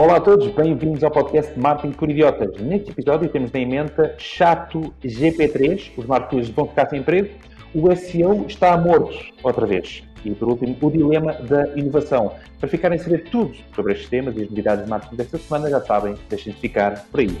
Olá a todos, bem-vindos ao podcast Marketing por Idiotas. Neste episódio temos em mente chato GP3, os marketeers vão ficar sem emprego, o SEO está morto outra vez. E por último, o dilema da inovação. Para ficarem a saber tudo sobre estes temas e as novidades de marketing desta semana, já sabem, deixem de ficar por aí.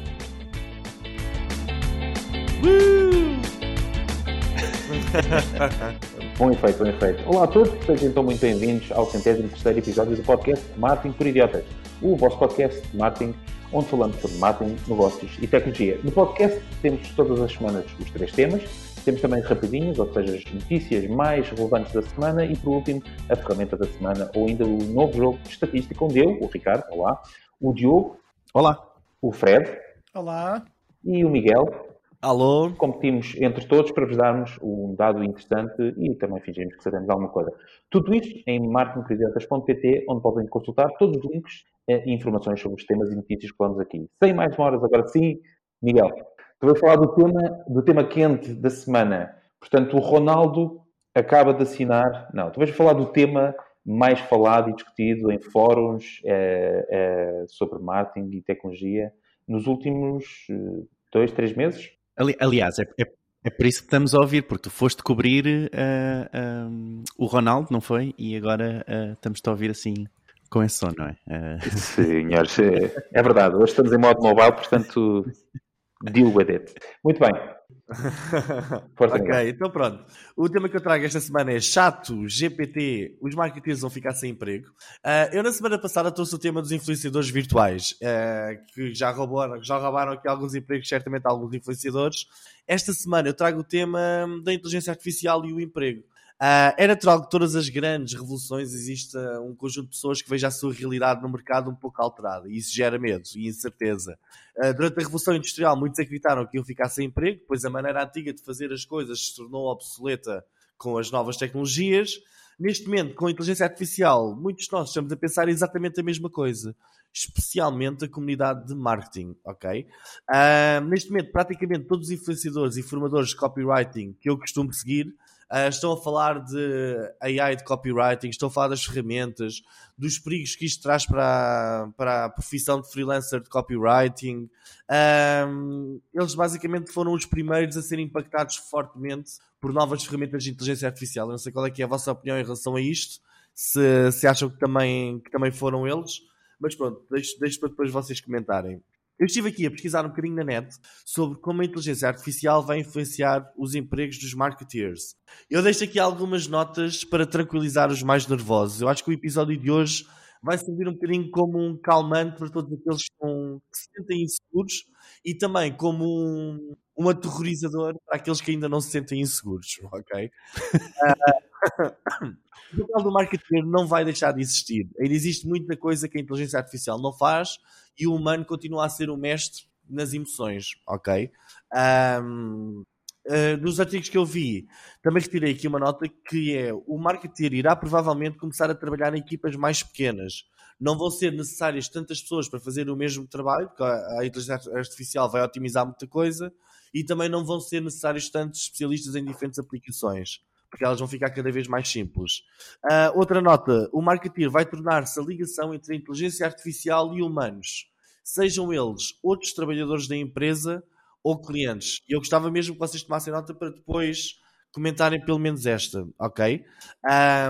bom efeito, bom efeito. Olá a todos, sejam então muito bem-vindos ao centésimo terceiro episódio do podcast Marketing por Idiotas o vosso podcast de marketing, onde falamos sobre marketing, negócios e tecnologia. No podcast temos todas as semanas os três temas, temos também rapidinhos, ou seja, as notícias mais relevantes da semana e, por último, a ferramenta da semana, ou ainda o novo jogo de estatística, onde eu, o Ricardo, olá, o Diogo, olá, o Fred, olá, e o Miguel, Alô? Competimos entre todos para vos darmos um dado interessante e também fingimos que sabemos alguma coisa. Tudo isto em marketingcreditas.pt, onde podem consultar todos os links e informações sobre os temas e notícias que falamos aqui. Sem mais demoras, agora sim, Miguel, tu vais falar do tema, do tema quente da semana. Portanto, o Ronaldo acaba de assinar. Não, tu vais falar do tema mais falado e discutido em fóruns é, é, sobre marketing e tecnologia nos últimos eh, dois, três meses? Ali, aliás, é, é, é, por isso que estamos a ouvir, porque tu foste cobrir uh, uh, o Ronaldo, não foi? E agora uh, estamos a ouvir assim com esse som, não é? Senhores, é, é verdade. Hoje estamos em modo mobile, portanto, deal with it. Muito bem. ok, então pronto. O tema que eu trago esta semana é chato, GPT, os marketeers vão ficar sem emprego. Uh, eu na semana passada trouxe o tema dos influenciadores virtuais, uh, que já roubaram, já roubaram aqui alguns empregos, certamente alguns influenciadores. Esta semana eu trago o tema da inteligência artificial e o emprego. Uh, é natural que todas as grandes revoluções exista um conjunto de pessoas que veja a sua realidade no mercado um pouco alterada e isso gera medo e incerteza. Uh, durante a Revolução Industrial, muitos acreditaram que iam ficar sem emprego, pois a maneira antiga de fazer as coisas se tornou obsoleta com as novas tecnologias. Neste momento, com a inteligência artificial, muitos de nós estamos a pensar exatamente a mesma coisa, especialmente a comunidade de marketing, ok? Uh, neste momento, praticamente todos os influenciadores e formadores de copywriting que eu costumo seguir Uh, estão a falar de AI de copywriting, estão a falar das ferramentas, dos perigos que isto traz para, para a profissão de freelancer de copywriting. Um, eles basicamente foram os primeiros a serem impactados fortemente por novas ferramentas de inteligência artificial. Eu não sei qual é, é a vossa opinião em relação a isto, se, se acham que também, que também foram eles, mas pronto, deixo, deixo para depois vocês comentarem. Eu estive aqui a pesquisar um bocadinho na net sobre como a inteligência artificial vai influenciar os empregos dos marketeers. Eu deixo aqui algumas notas para tranquilizar os mais nervosos. Eu acho que o episódio de hoje vai servir um bocadinho como um calmante para todos aqueles que, se sentem inseguros e também como um, um aterrorizador para aqueles que ainda não se sentem inseguros, ok? uh, o papel do marketing não vai deixar de existir. Ainda existe muita coisa que a inteligência artificial não faz e o humano continua a ser o mestre nas emoções, ok? Um, Uh, nos artigos que eu vi, também retirei aqui uma nota que é o marketeer irá provavelmente começar a trabalhar em equipas mais pequenas. Não vão ser necessárias tantas pessoas para fazer o mesmo trabalho, porque a inteligência artificial vai otimizar muita coisa, e também não vão ser necessários tantos especialistas em diferentes aplicações, porque elas vão ficar cada vez mais simples. Uh, outra nota: o marketeer vai tornar-se a ligação entre a inteligência artificial e humanos sejam eles outros trabalhadores da empresa ou clientes. E eu gostava mesmo que vocês tomassem nota para depois comentarem pelo menos esta, ok?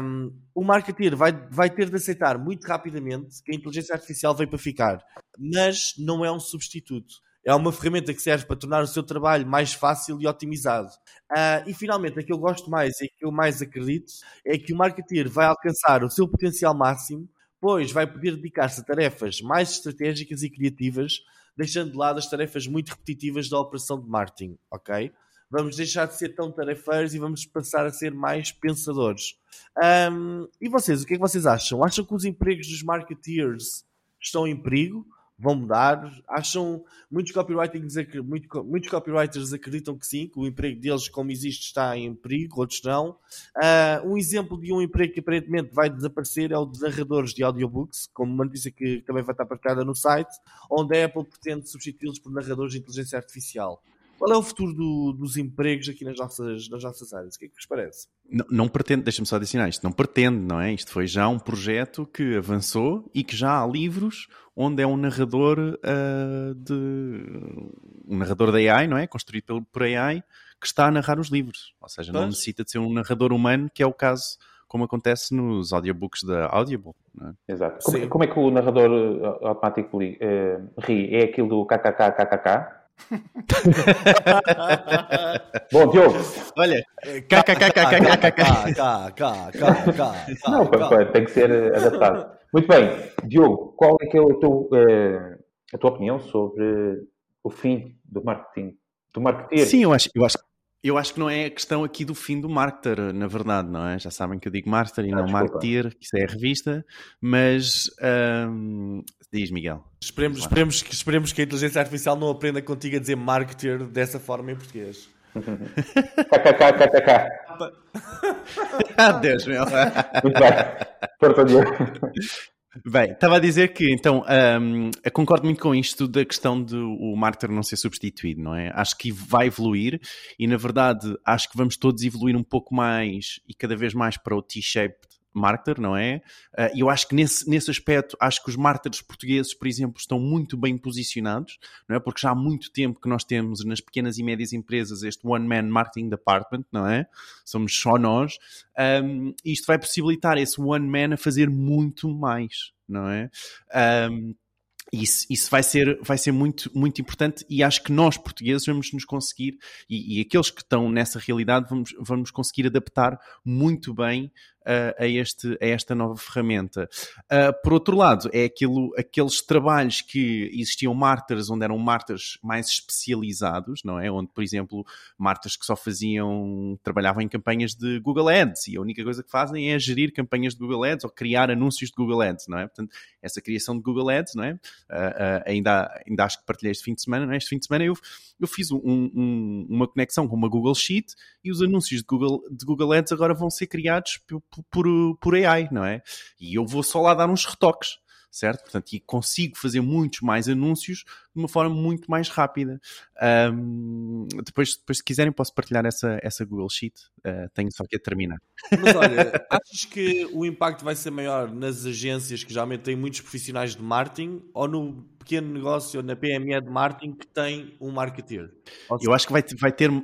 Um, o marketeer vai, vai ter de aceitar muito rapidamente que a inteligência artificial veio para ficar, mas não é um substituto. É uma ferramenta que serve para tornar o seu trabalho mais fácil e otimizado. Uh, e finalmente, a que eu gosto mais e que eu mais acredito é que o marketeer vai alcançar o seu potencial máximo pois vai poder dedicar-se a tarefas mais estratégicas e criativas, deixando de lado as tarefas muito repetitivas da operação de marketing, ok? Vamos deixar de ser tão tarefeiros e vamos passar a ser mais pensadores. Um, e vocês, o que é que vocês acham? Acham que os empregos dos marketeers estão em perigo? Vão mudar. Acham, muitos, copywriters, muito, muitos copywriters acreditam que sim, que o emprego deles, como existe, está em perigo, outros não. Uh, um exemplo de um emprego que aparentemente vai desaparecer é o de narradores de audiobooks, como uma notícia que também vai estar partilhada no site, onde a Apple pretende substituí-los por narradores de inteligência artificial. Qual é o futuro do, dos empregos aqui nas nossas, nas nossas áreas? O que é que vos parece? Não, não pretende, deixa-me só adicionar isto, não pretende, não é? Isto foi já um projeto que avançou e que já há livros onde é um narrador uh, de um narrador da AI, não é? Construído pelo, por AI, que está a narrar os livros. Ou seja, não necessita de ser um narrador humano, que é o caso como acontece nos audiobooks da Audible. É? Exato. Como, como, é que o narrador uh, automático uh, ri? É aquilo do kkkkkk? Bom, Diogo. Olha. Não, tem que ser adaptado. Muito bem, Diogo, qual é que é o teu, a tua opinião sobre o fim do marketing? Do marketing? Sim, eu acho, eu acho eu acho que não é a questão aqui do fim do marketer, na verdade, não é? Já sabem que eu digo marketer e ah, não marketer, que isso é a revista, mas um, diz Miguel. Esperemos, esperemos, esperemos que a inteligência artificial não aprenda contigo a dizer marketer dessa forma em português. KKKKK. Ah, Deus meu. Muito bem. Porta Bem, estava a dizer que, então, um, concordo muito com isto da questão de o marketer não ser substituído, não é? Acho que vai evoluir e, na verdade, acho que vamos todos evoluir um pouco mais e cada vez mais para o T-shaped marketer, não é? Ah, e eu acho que nesse, nesse aspecto, acho que os marketers portugueses, por exemplo, estão muito bem posicionados, não é? Porque já há muito tempo que nós temos nas pequenas e médias empresas este one-man marketing department, não é? Somos só nós. Um, isto vai possibilitar esse one-man a fazer muito mais, não é? Um, isso, isso vai ser, vai ser muito, muito importante e acho que nós, portugueses, vamos nos conseguir, e, e aqueles que estão nessa realidade, vamos, vamos conseguir adaptar muito bem a, este, a esta nova ferramenta. Uh, por outro lado, é aquilo, aqueles trabalhos que existiam marters, onde eram marters mais especializados, não é? Onde, por exemplo, marters que só faziam, trabalhavam em campanhas de Google Ads e a única coisa que fazem é gerir campanhas de Google Ads ou criar anúncios de Google Ads, não é? Portanto, essa criação de Google Ads, não é? Uh, uh, ainda, ainda acho que partilhei este fim de semana, não é? Este fim de semana eu, eu fiz um, um, uma conexão com uma Google Sheet e os anúncios de Google, de Google Ads agora vão ser criados por, por AI, não é? E eu vou só lá dar uns retoques certo? Portanto, e consigo fazer muitos mais anúncios de uma forma muito mais rápida. Um, depois, depois, se quiserem, posso partilhar essa, essa Google Sheet. Uh, tenho só que a terminar. Mas olha, achas que o impacto vai ser maior nas agências que geralmente têm muitos profissionais de marketing ou no pequeno negócio ou na PME de marketing que tem um marketeer? Eu acho que vai, vai ter, uh,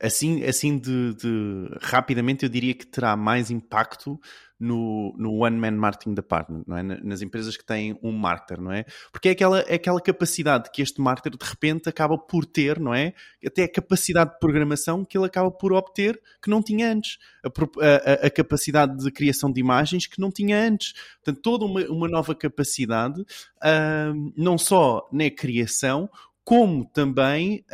assim, assim de, de rapidamente, eu diria que terá mais impacto no, no One Man Marketing Department, não é? nas empresas que têm um marketer, não é? Porque é aquela, é aquela capacidade que este marketer de repente acaba por ter, não é? Até a capacidade de programação que ele acaba por obter que não tinha antes, a, a, a capacidade de criação de imagens que não tinha antes. Portanto, toda uma, uma nova capacidade, uh, não só na criação, como também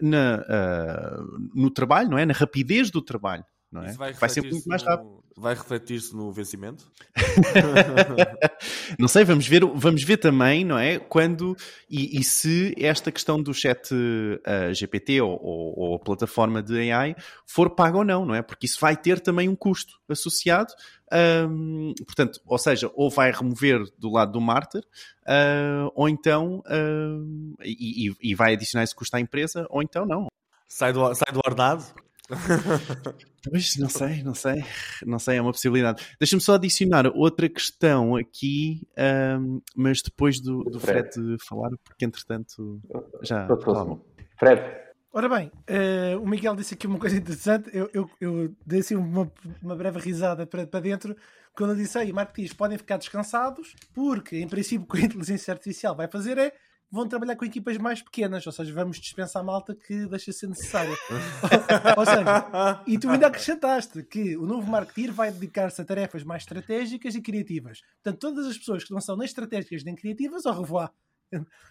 na, uh, no trabalho, não é? Na rapidez do trabalho não é? vai, vai, ser muito mais rápido. No... Vai refletir-se no vencimento? não sei, vamos ver, vamos ver também, não é? Quando e, e se esta questão do chat uh, GPT ou, ou, ou, a plataforma de AI for paga ou não, não é? Porque isso vai ter também um custo associado. Um, portanto, ou seja, ou vai remover do lado do mártir, uh, ou então uh, e, e, vai adicionar esse custo à empresa, ou então não. Sai do, sai do ordenado? Pois, não sei, não sei, não sei, é uma possibilidade. Deixa-me só adicionar outra questão aqui, um, mas depois do, do Fred. Fred falar, porque entretanto já. Fred. Ora bem, uh, o Miguel disse aqui uma coisa interessante, eu, eu, eu dei assim uma, uma breve risada para, para dentro, quando eu disse, aí, marketeers podem ficar descansados, porque em princípio o que a inteligência artificial vai fazer é vão trabalhar com equipas mais pequenas, ou seja, vamos dispensar a malta que deixa ser necessária. ou seja, e tu ainda acrescentaste que o novo marketeer vai dedicar-se a tarefas mais estratégicas e criativas. Portanto, todas as pessoas que não são nem estratégicas nem criativas, ao revoir.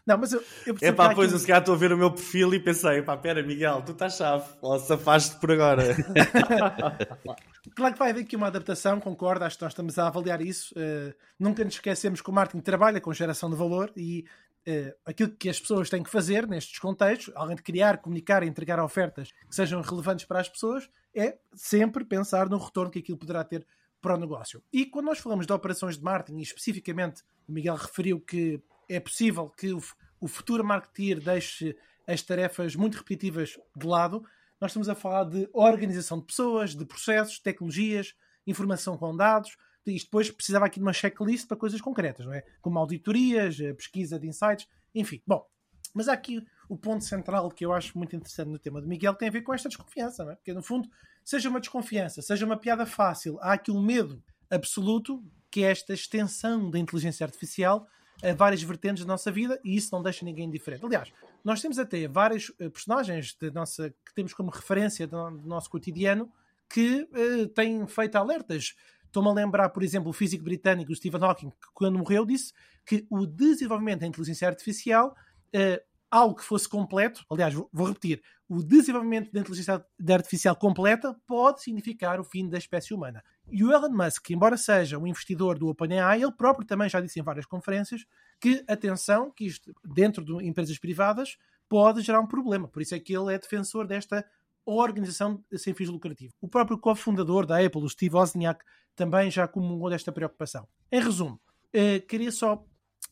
Não, mas eu, eu É pá, pois, aquilo... se calhar estou a ver o meu perfil e pensei, pá, pera, Miguel, tu estás chave, ou se afaste por agora. claro que vai haver aqui uma adaptação, concordo, acho que nós estamos a avaliar isso. Uh, nunca nos esquecemos que o marketing trabalha com geração de valor e uh, aquilo que as pessoas têm que fazer nestes contextos, além de criar, comunicar e entregar ofertas que sejam relevantes para as pessoas, é sempre pensar no retorno que aquilo poderá ter para o negócio. E quando nós falamos de operações de marketing, e especificamente o Miguel referiu que é possível que o, o futuro marketeer deixe as tarefas muito repetitivas de lado. Nós estamos a falar de organização de pessoas, de processos, tecnologias, informação com dados. Isto depois precisava aqui de uma checklist para coisas concretas, não é? Como auditorias, eh, pesquisa de insights, enfim. Bom, mas há aqui o ponto central que eu acho muito interessante no tema do Miguel tem a ver com esta desconfiança, não é? Porque no fundo, seja uma desconfiança, seja uma piada fácil, há aqui um medo absoluto que é esta extensão da inteligência artificial a várias vertentes da nossa vida e isso não deixa ninguém indiferente. Aliás, nós temos até vários eh, personagens de nossa, que temos como referência do nosso cotidiano que uh, têm feito alertas. Estou-me a lembrar, por exemplo, o físico britânico Stephen Hawking, que quando morreu disse que o desenvolvimento da inteligência artificial, uh, algo que fosse completo, aliás, vou repetir, o desenvolvimento da inteligência artificial completa pode significar o fim da espécie humana. E o Elon Musk, embora seja um investidor do OpenAI, ele próprio também já disse em várias conferências que, atenção, que isto, dentro de empresas privadas, pode gerar um problema. Por isso é que ele é defensor desta organização sem fins lucrativos. O próprio cofundador da Apple, o Steve Wozniak, também já comungou desta preocupação. Em resumo, eh, queria só,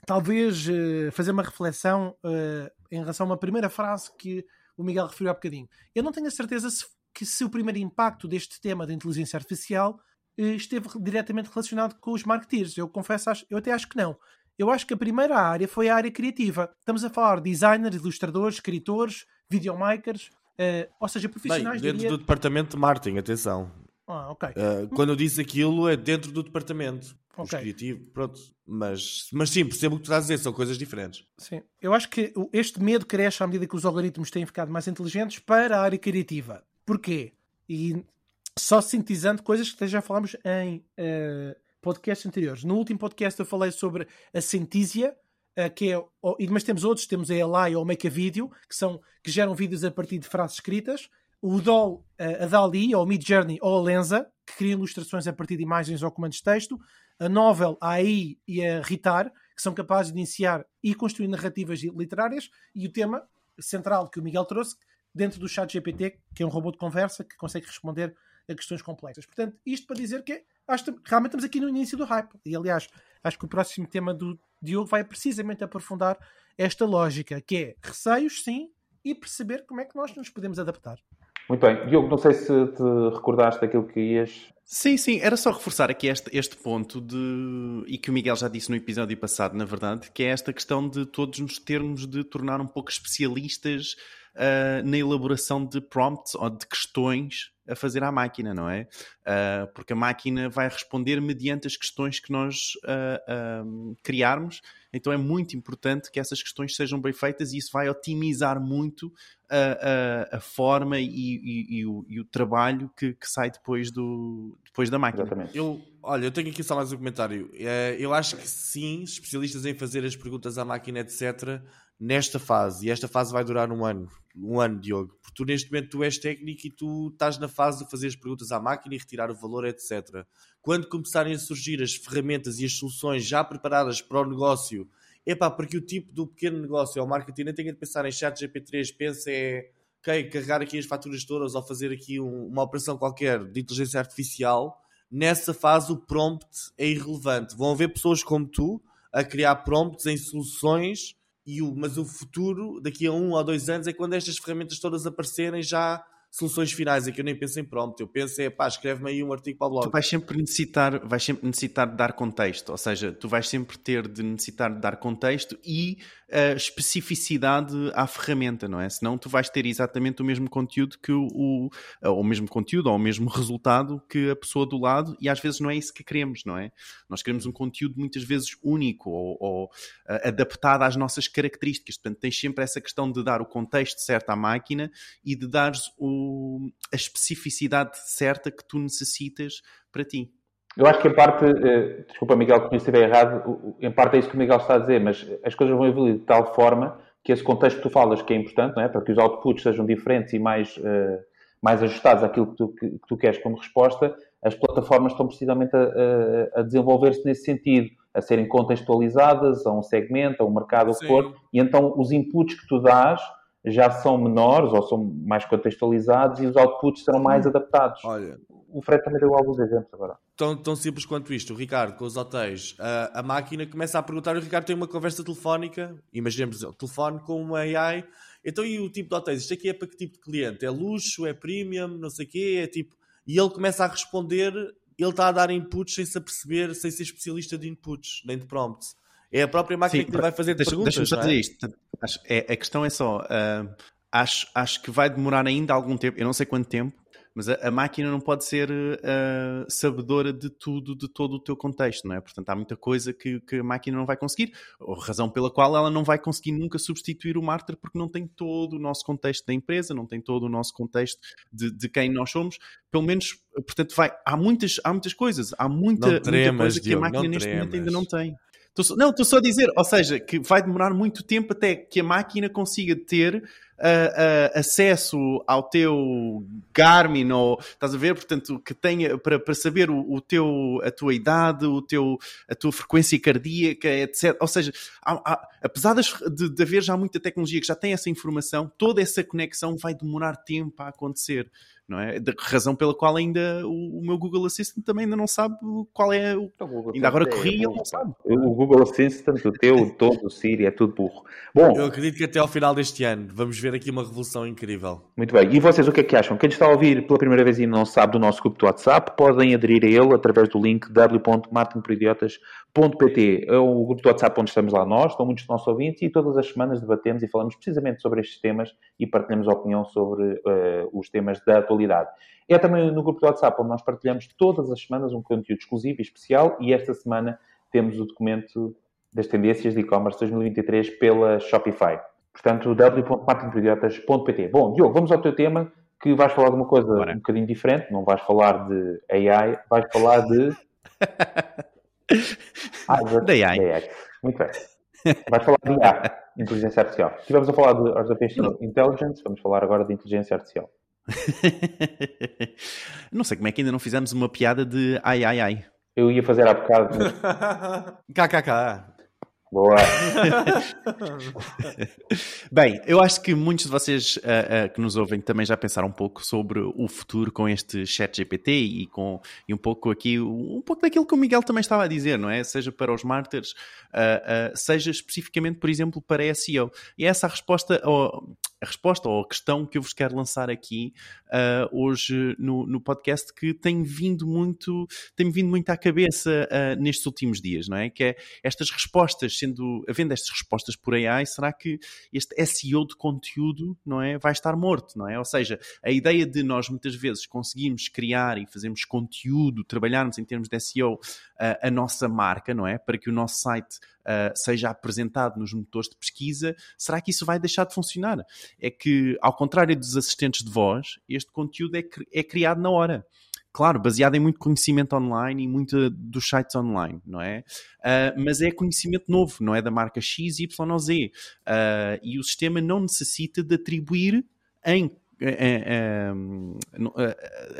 talvez, eh, fazer uma reflexão eh, em relação a uma primeira frase que o Miguel referiu há bocadinho. Eu não tenho a certeza se, que se o primeiro impacto deste tema da inteligência artificial esteve diretamente relacionado com os marketeers. Eu confesso, eu até acho que não. Eu acho que a primeira área foi a área criativa. Estamos a falar de designers, ilustradores, escritores, videomakers, ou seja, profissionais. Bem, dentro diria... do departamento de marketing, atenção. Ah, ok. Uh, quando eu disse aquilo, é dentro do departamento. Okay. criativo, pronto. Mas, mas sim, percebo o que tu estás a dizer, são coisas diferentes. Sim. Eu acho que este medo cresce à medida que os algoritmos têm ficado mais inteligentes para a área criativa. Porquê? E só sintetizando coisas que já falámos em uh, podcasts anteriores. No último podcast eu falei sobre a Centísia, uh, que é, mas temos outros, temos a Eli ou o Make a Video, que, são, que geram vídeos a partir de frases escritas. O DOL, uh, a DALI, ou Mid Journey, ou a Lenza, que cria ilustrações a partir de imagens ou comandos de texto. A Novel, a AI e a Ritar, que são capazes de iniciar e construir narrativas literárias. E o tema central que o Miguel trouxe, dentro do chat GPT, que é um robô de conversa que consegue responder a questões complexas. Portanto, isto para dizer que acho realmente estamos aqui no início do hype. E aliás, acho que o próximo tema do Diogo vai precisamente aprofundar esta lógica, que é receios, sim, e perceber como é que nós nos podemos adaptar. Muito bem. Diogo, não sei se te recordaste daquilo que ias. Sim, sim, era só reforçar aqui este, este ponto de. e que o Miguel já disse no episódio passado, na verdade, que é esta questão de todos nos termos de tornar um pouco especialistas uh, na elaboração de prompts ou de questões a fazer à máquina, não é? Uh, porque a máquina vai responder mediante as questões que nós uh, criarmos, então é muito importante que essas questões sejam bem feitas e isso vai otimizar muito a, a, a forma e, e, e, o, e, o, trabalho que, que, sai depois, do, depois da máquina. Exatamente. Eu, olha, eu tenho aqui só mais um comentário. É, eu acho que sim, especialistas em fazer as perguntas à máquina, etc., nesta fase, e esta fase vai durar um ano, um ano, Diogo, porque tu neste momento tu és técnico e tu estás na fase de fazer as perguntas à máquina e retirar o valor, etc. Quando começarem a surgir as ferramentas e as soluções já preparadas para o negócio, epá, porque o tipo do pequeno negócio ou marketing nem tenha de pensar em chat GP3, pensa é ok, carregar aqui as faturas todas ou fazer aqui um, uma operação qualquer de inteligência artificial, nessa fase o prompt é irrelevante. Vão haver pessoas como tu a criar prompts em soluções e o, mas o futuro, daqui a um ou dois anos, é quando estas ferramentas todas aparecerem já soluções finais, é que eu nem penso em prompt, eu penso é pá, escreve-me aí um artigo para o blog. Tu vais sempre necessitar, vais sempre necessitar de dar contexto, ou seja, tu vais sempre ter de necessitar de dar contexto e uh, especificidade à ferramenta, não é? Senão tu vais ter exatamente o mesmo conteúdo que o, o, o mesmo conteúdo ou o mesmo resultado que a pessoa do lado e às vezes não é isso que queremos, não é? Nós queremos um conteúdo muitas vezes único ou, ou uh, adaptado às nossas características, portanto tens sempre essa questão de dar o contexto certo à máquina e de dares o a especificidade certa que tu necessitas para ti. Eu acho que em parte, eh, desculpa Miguel, que estiver errado, em parte é isso que o Miguel está a dizer, mas as coisas vão evoluir de tal forma que esse contexto que tu falas, que é importante, não é? para que os outputs sejam diferentes e mais, uh, mais ajustados àquilo que tu, que, que tu queres como resposta, as plataformas estão precisamente a, a, a desenvolver-se nesse sentido, a serem contextualizadas a um segmento, a um mercado, o que for, e então os inputs que tu dás já são menores ou são mais contextualizados e os outputs serão mais adaptados. Olha, o Fred também deu alguns exemplos agora. Tão, tão simples quanto isto, o Ricardo, com os hotéis, a, a máquina começa a perguntar, o Ricardo tem uma conversa telefónica, imaginemos o telefone com uma AI, então e o tipo de hotéis? Isto aqui é para que tipo de cliente? É luxo, é premium, não sei o quê, é tipo... E ele começa a responder, ele está a dar inputs sem se aperceber, sem ser especialista de inputs, nem de prompts. É a própria máquina Sim, que lhe vai fazer deixa, perguntas. Deixa-me só dizer é? isto. É, a questão é só, uh, acho, acho que vai demorar ainda algum tempo, eu não sei quanto tempo, mas a, a máquina não pode ser uh, sabedora de tudo, de todo o teu contexto, não é? Portanto, há muita coisa que, que a máquina não vai conseguir, a razão pela qual ela não vai conseguir nunca substituir o marketer, porque não tem todo o nosso contexto da empresa, não tem todo o nosso contexto de, de quem nós somos. Pelo menos, portanto, vai, há, muitas, há muitas coisas, há muita, muita coisa que a máquina neste momento ainda não tem. Tô, não, estou só a dizer, ou seja, que vai demorar muito tempo até que a máquina consiga ter uh, uh, acesso ao teu Garmin, ou estás a ver, portanto, que tenha para, para saber o, o, teu, a tua idade, o teu, a tua frequência cardíaca, etc. Ou seja, há, há, apesar de, de haver já muita tecnologia que já tem essa informação, toda essa conexão vai demorar tempo a acontecer não é? Da razão pela qual ainda o, o, meu Google Assistant também ainda não sabe qual é o. Então, ainda agora corri e ele não sabe. O Google Assistant, o teu, todo, o Siri, é tudo burro. Bom, eu acredito que até ao final deste ano vamos ver aqui uma revolução incrível. Muito bem. E vocês o que é que acham? Quem está a ouvir pela primeira vez e não sabe do nosso grupo do WhatsApp, podem aderir a ele através do link w.martinperidiotas.pt. É o grupo do WhatsApp onde estamos lá nós, estão muitos dos nossos ouvintes e todas as semanas debatemos e falamos precisamente sobre estes temas e partilhamos a opinião sobre uh, os temas da atualidade atualidade. É também no grupo do WhatsApp onde nós partilhamos todas as semanas um conteúdo exclusivo e especial e esta semana temos o documento das tendências de e-commerce 2023 pela Shopify. Portanto, w.marketingprodiotas.pt. Bom, Diogo, vamos ao teu tema, que vais falar de uma coisa Bora. um bocadinho diferente. Não vais falar de AI, vais falar de... ah, AI. AI. Muito bem. Vais falar de IA, inteligência artificial. Estivemos a falar de Artificial Intelligence, vamos falar agora de inteligência artificial. não sei como é que ainda não fizemos uma piada de ai ai ai. Eu ia fazer há bocado. KKK. Boa! Bem, eu acho que muitos de vocês uh, uh, que nos ouvem também já pensaram um pouco sobre o futuro com este chat GPT e, com, e um pouco aqui, um pouco daquilo que o Miguel também estava a dizer, não é? Seja para os marketers, uh, seja especificamente, por exemplo, para SEO. E essa a resposta, ou, a resposta ou a questão que eu vos quero lançar aqui hoje no, no podcast que tem vindo muito, tem vindo muito à cabeça nestes últimos dias, não é? Que é estas respostas sendo, havendo estas respostas por AI, será que este SEO de conteúdo, não é, vai estar morto, não é? Ou seja, a ideia de nós muitas vezes conseguirmos criar e fazermos conteúdo, trabalharmos em termos de SEO a, a nossa marca, não é? Para que o nosso site Uh, seja apresentado nos motores de pesquisa, será que isso vai deixar de funcionar? É que, ao contrário dos assistentes de voz, este conteúdo é, é criado na hora claro, baseado em muito conhecimento online e muito dos sites online, não é? Uh, mas é conhecimento novo, não é da marca X, Y ou Z. Uh, e o sistema não necessita de atribuir em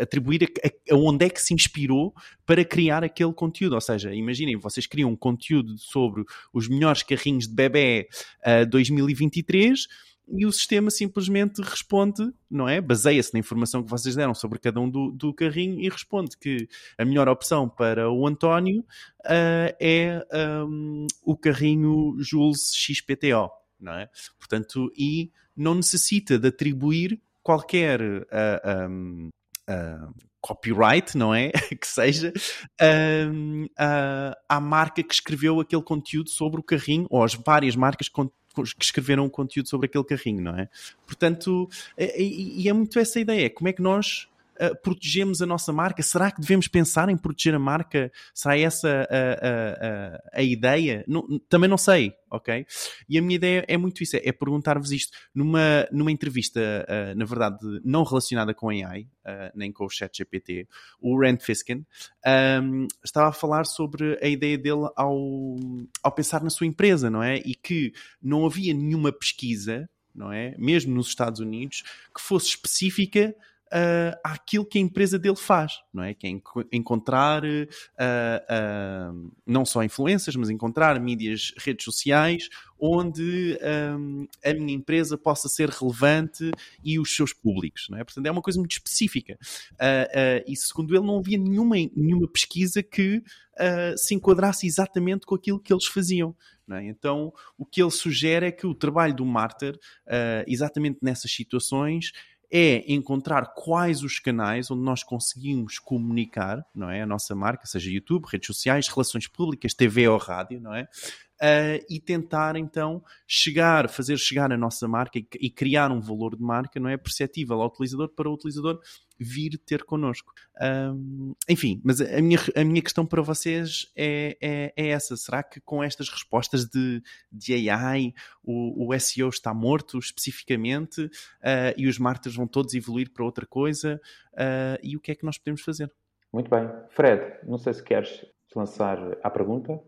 atribuir a, onde é que se inspirou para criar aquele conteúdo. Ou seja, imaginem, vocês criam um conteúdo sobre os melhores carrinhos de bebê uh, 2023 e o sistema simplesmente responde, não é? Baseia-se na informação que vocês deram sobre cada um do, do carrinho e responde que a melhor opção para o António uh, é um, o carrinho Jules XPTO, não é? Portanto, e não necessita de atribuir qualquer uh, ah, um, uh, copyright, não é? que seja, uh, uh, à marca que escreveu aquele conteúdo sobre o carrinho, ou as várias marcas que que escreveram um conteúdo sobre aquele carrinho, não é? Portanto, e, e é muito essa ideia, como é que nós uh, protegemos a nossa marca? Será que devemos pensar em proteger a marca? Será essa a, a, a, a ideia? Não, também não sei, ok? E a minha ideia é muito isso, é, é perguntar-vos isto. Numa, numa entrevista, uh, na verdade, não relacionada com AI, uh, nem com o chat GPT, o Rand Fiskin um, estava a falar sobre a ideia dele ao, ao pensar na sua empresa, não é? E que não havia nenhuma pesquisa, não é? Mesmo nos Estados Unidos, que fosse específica uh, àquilo que a empresa dele faz, não é? Que é encontrar uh, uh, não só influências, mas encontrar mídias, redes sociais onde um, a minha empresa possa ser relevante e os seus públicos, não é? Portanto, é uma coisa muito específica. e segundo ele, não havia nenhuma, nenhuma pesquisa que se enquadrasse exatamente com aquilo que eles faziam. É? Então, o que ele sugere é que o trabalho do Martyr, exatamente nessas situações, é encontrar quais os canais onde nós conseguimos comunicar, não é? A nossa marca, seja YouTube, redes sociais, relações públicas, TV ou rádio, não é? Uh, e tentar então chegar, fazer chegar a nossa marca e, e, criar um valor de marca, não é? Perceptível ao utilizador para o utilizador vir ter connosco. Enfim, mas a minha, a minha questão para vocês é, é, é essa. Será que com estas respostas de, de AI o, o SEO está morto especificamente uh, e os marketers vão todos evoluir para outra coisa? Uh, e o que é que nós podemos fazer? Muito bem. Fred, não sei se queres lançar a pergunta.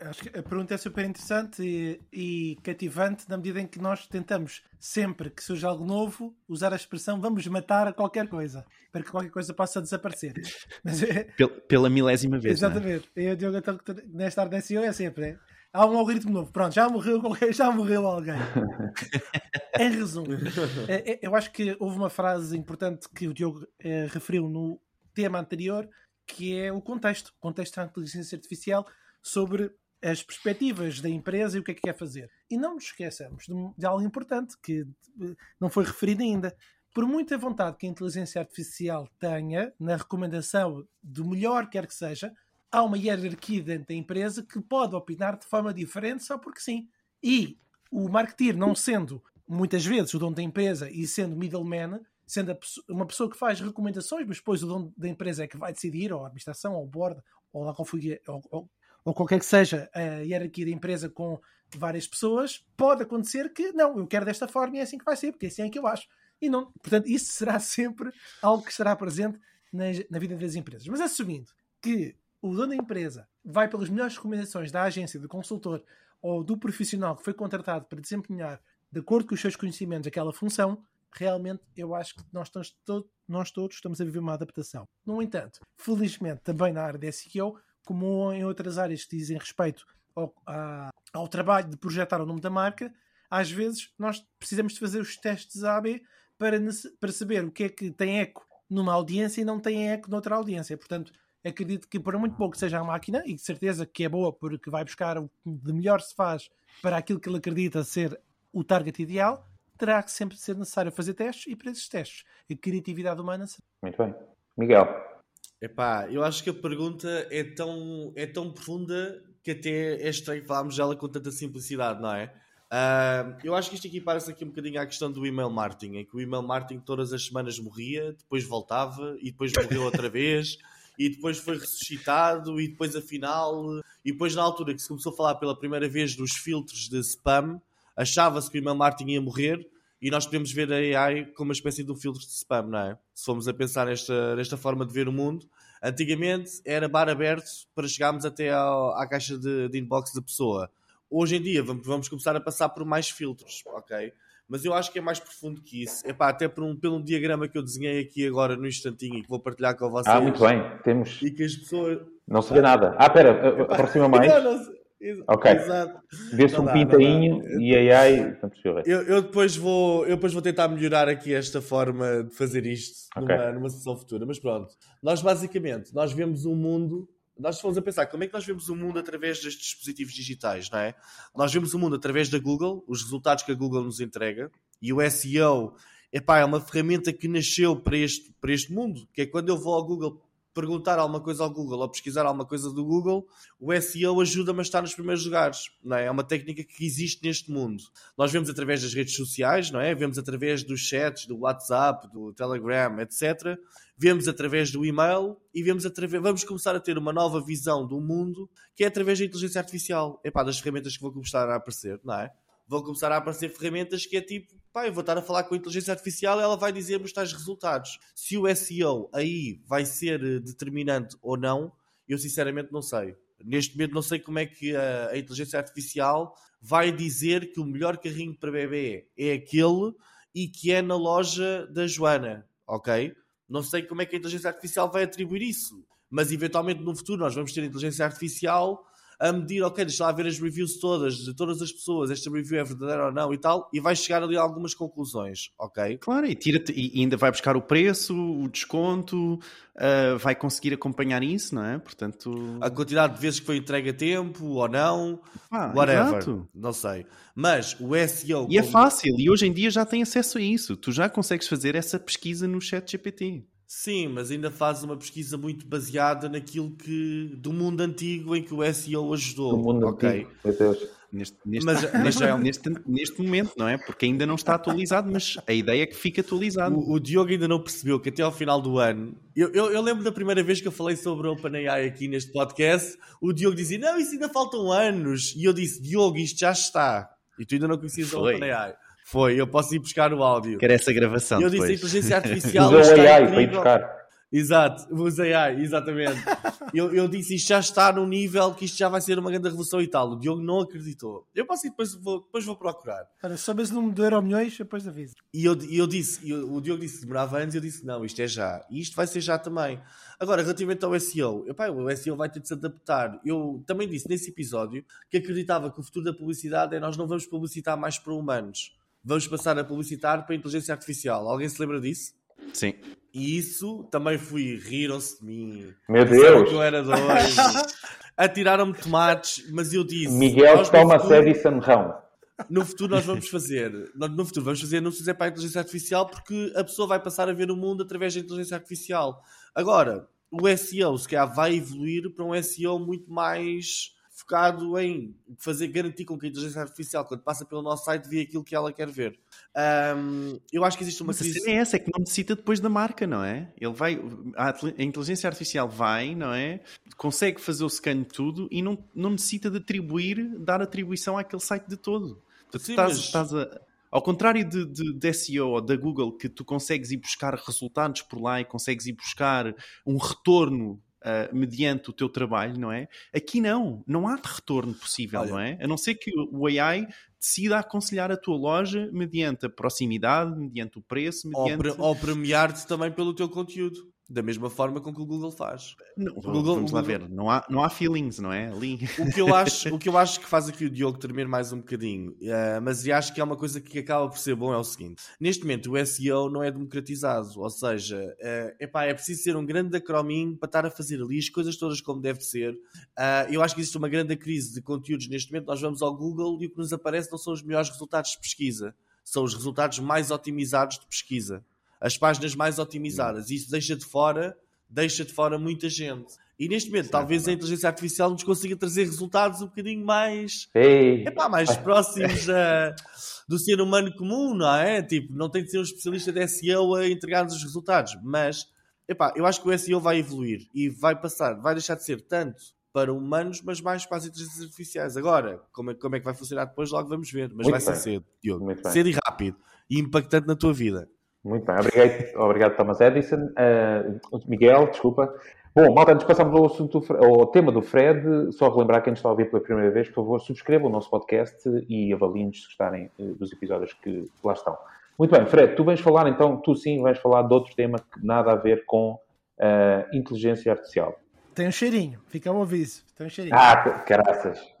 Acho que a pergunta é super interessante e, e, cativante na medida em que nós tentamos, sempre que surge algo novo, usar a expressão vamos matar qualquer coisa, para que qualquer coisa possa desaparecer. Mas, é... pela, milésima vez. É? Exatamente. É? Eu, Diogo, então, nesta SEO é sempre. É? Há um algoritmo novo. Pronto, já morreu, já morreu alguém. em resumo, é, é, eu acho que houve uma frase importante que o Diogo eh, referiu no tema anterior, que é o contexto. O contexto da inteligência artificial sobre as perspectivas da empresa e o que é que quer fazer. E não nos esqueçamos de, de algo importante que eh, não foi referido ainda. Por muita vontade que a inteligência artificial tenha na recomendação do melhor quer que seja, há uma hierarquia dentro da empresa que pode opinar de forma diferente só porque sim. E o marketeer, não sendo muitas vezes o dono da empresa e sendo middleman, sendo uma pessoa que faz recomendações, mas depois o dono da empresa é que vai decidir, ou a administração, ou o board, ou lá qual foi, ou, ou, ou qualquer que seja a hierarquia da empresa com várias pessoas, pode acontecer que não, eu quero desta forma e é assim que vai ser, porque assim é que eu acho. E não, portanto, isso será sempre algo que estará presente na, na vida das empresas. Mas assumindo que o dono da empresa vai pelas melhores recomendações da agência, do consultor ou do profissional que foi contratado para desempenhar, de acordo com os seus conhecimentos, aquela função, realmente eu acho que nós, estamos nós todos estamos a viver uma adaptação. No entanto, felizmente, também na área da SEO, como em outras áreas que dizem respeito ao, a, ao trabalho de projetar o nome da marca, às vezes nós precisamos de fazer os testes AB para, para saber o que é que tem eco numa audiência e não tem eco noutra audiência. Portanto, acredito que por muito pouco seja a máquina, e de certeza que é boa porque vai buscar o que de melhor se faz para aquilo que ele acredita ser o target ideal, terá que sempre ser necessário fazer testes e para esses testes a criatividade humana. Muito bem. Miguel. Epá, eu acho que a pergunta é tão, é tão profunda que até é estranho falarmos dela com tanta simplicidade, não é? Uh, eu acho que isto aqui parece aqui um bocadinho à questão do email marketing, em que o email marketing todas as semanas morria, depois voltava e depois morreu outra vez e depois foi ressuscitado e depois afinal e depois na altura que se começou a falar pela primeira vez dos filtros de spam achava-se que o email marketing ia morrer e nós podemos ver a AI como uma espécie de um filtro de spam, não é? Se formos a pensar nesta, nesta forma de ver o mundo, antigamente era bar aberto para chegarmos até ao, à caixa de, de, inbox da pessoa. Hoje em dia vamos, vamos começar a passar por mais filtros, ok? Mas eu acho que é mais profundo que isso. Epá, até por um, pelo diagrama que eu desenhei aqui agora no instantinho e que vou partilhar com vocês. Ah, muito bem. Temos... E que as pessoas... Não se vê nada. Ah, espera, aproxima mais. Não, não, Ok. Vê-se um pintainho e AI. Eu, eu, depois vou, eu depois vou tentar melhorar aqui esta forma de fazer isto okay. numa, numa sessão futura. Mas pronto, nós basicamente nós vemos um mundo. Nós fomos a pensar como é que nós vemos o mundo através destes dispositivos digitais, não é? Nós vemos o mundo através da Google, os resultados que a Google nos entrega, e o SEO epá, é uma ferramenta que nasceu para este, para este mundo, que é quando eu vou ao Google perguntar alguma coisa ao Google ou pesquisar alguma coisa do Google, o SEO ajuda-me a estar nos primeiros lugares. Não é? é uma técnica que existe neste mundo. Nós vemos através das redes sociais, não é? Vemos através dos chats, do WhatsApp, do Telegram, etc. Vemos através do e-mail e vemos através... vamos começar a ter uma nova visão do mundo que é através da inteligência artificial. É pá, das ferramentas que vão começar a aparecer, não é? Vão começar a aparecer ferramentas que é tipo, pá, eu vou estar a falar com a inteligência artificial e ela vai dizer-me os tais resultados. Se o SEO aí vai ser eh, determinante ou não, eu sinceramente não sei. Neste momento não sei como é que a, a inteligência artificial vai dizer que o melhor carrinho para bebê é aquele e que é na loja da Joana, ok? Não sei como é que a inteligência artificial vai atribuir isso. Mas eventualmente no futuro nós vamos ter inteligência artificial a medir, ok, deixa lá ver as reviews todas, de todas as pessoas, esta review é verdadeira ou não e tal, e vai chegar ali a algumas conclusões, ok? Claro, e, tira e ainda vai buscar o preço, o desconto, uh, vai conseguir acompanhar isso, não é? Portanto... A quantidade de vezes que foi entregue a tempo ou não, ah, whatever, exato. não sei. Mas o SEO... E é como... é fácil, e hoje em dia já tem acesso a isso, tu já consegues fazer essa pesquisa no chat GPT. Sim, mas ainda faz uma pesquisa muito baseada naquilo que do mundo antigo em que o SEO ajudou. Do mundo okay. antigo, meu Deus. Neste, neste, mas, mas é neste, neste, momento, não é? Porque ainda não está atualizado, mas a ideia é que fique atualizado. O, o Diogo ainda não percebeu que até ao final do ano. Eu, eu, eu, lembro da primeira vez que eu falei sobre OpenAI aqui neste podcast, o Diogo dizia: Não, isso ainda faltam anos. E eu disse: Diogo, isto já está. E tu ainda não conhecias a OpenAI. Foi, eu posso ir buscar o áudio. Quero essa gravação. Eu depois. disse a inteligência artificial. Usou AI para ir buscar. Exato, usei AI, exatamente. eu, eu disse isto já está num nível que isto já vai ser uma grande revolução e tal. O Diogo não acreditou. Eu posso ir depois vou, depois vou procurar. Olha, só mesmo número de euro milhões, depois aviso. E eu, eu disse, eu, o Diogo disse que demorava anos e eu disse não, isto é já. E isto vai ser já também. Agora, relativamente ao SEO, epá, o SEO vai ter de se adaptar. Eu também disse nesse episódio que acreditava que o futuro da publicidade é nós não vamos publicitar mais para humanos vamos passar a publicitar para a inteligência artificial. Alguém se lembra disso? Sim. E isso também fui, riram-se de mim. Meu Deus! Que eu era doido. Atiraram-me tomates, mas eu disse. Miguel toma série e sanrão. No futuro nós vamos fazer, no futuro vamos fazer anúncios é para a inteligência artificial porque a pessoa vai passar a ver o mundo através da inteligência artificial. Agora, o SEO se calhar vai evoluir para um SEO muito mais focado em fazer garantir com que a inteligência artificial, quando passa pelo nosso site, vê aquilo que ela quer ver. Um, eu acho que existe uma Mas crise. A é essa, é que não necessita depois da marca, não é? Ele vai, a inteligência artificial vai, não é? Consegue fazer o scan de tudo e não, não necessita de atribuir, dar atribuição àquele site de todo. Portanto, Sim, estás, mas... estás a. Ao contrário de, de, de, SEO ou da Google, que tu consegues ir buscar resultados por lá e consegues ir buscar um retorno uh, mediante o teu trabalho, não é? Aqui não, não há de retorno possível, Olha. não é? A não ser que o AI decida aconselhar a tua loja mediante a proximidade, mediante o preço, mediante... Ou, ou premiar-te também pelo teu conteúdo. Da mesma forma com que o Google faz. Não, Google, vamos lá ver, não há, não há feelings, não é? Ali. O que, eu acho, o que eu acho que faz aqui o Diogo tremer mais um bocadinho, uh, mas acho que é uma coisa que acaba por ser bom, é o seguinte: neste momento o SEO não é democratizado, ou seja, uh, epá, é preciso ser um grande acrominho para estar a fazer ali as coisas todas como deve ser. Uh, eu acho que existe uma grande crise de conteúdos neste momento. Nós vamos ao Google e o que nos aparece não são os melhores resultados de pesquisa, são os resultados mais otimizados de pesquisa as páginas mais otimizadas. Isso deixa de fora, deixa de fora muita gente. E neste momento, talvez a inteligência artificial nos consiga trazer resultados um bocadinho mais, epá, mais próximos a, do ser humano comum, não é? Tipo, não tem de ser um especialista de SEO a entregar-nos os resultados, mas epá, eu acho que o SEO vai evoluir e vai passar, vai deixar de ser tanto para humanos, mas mais para as inteligências artificiais. Agora, como é, como é que vai funcionar depois, logo vamos ver. Mas Muito vai bem. ser cedo, Diogo. Cedo e rápido. E impactante na tua vida. Muito bem, obrigado, obrigado Thomas Edison. Uh, Miguel, desculpa. Bom, malta, antes de passarmos ao, assunto, ao tema do Fred, só relembrar quem está a ouvir pela primeira vez, por favor, subscrevam o nosso podcast e avaliem-nos se gostarem uh, dos episódios que lá estão. Muito bem, Fred, tu vens falar então, tu sim, vais falar de outro tema que nada a ver com uh, inteligência artificial. Tem um cheirinho, fica ao aviso. Tem um cheirinho. Ah, caraças.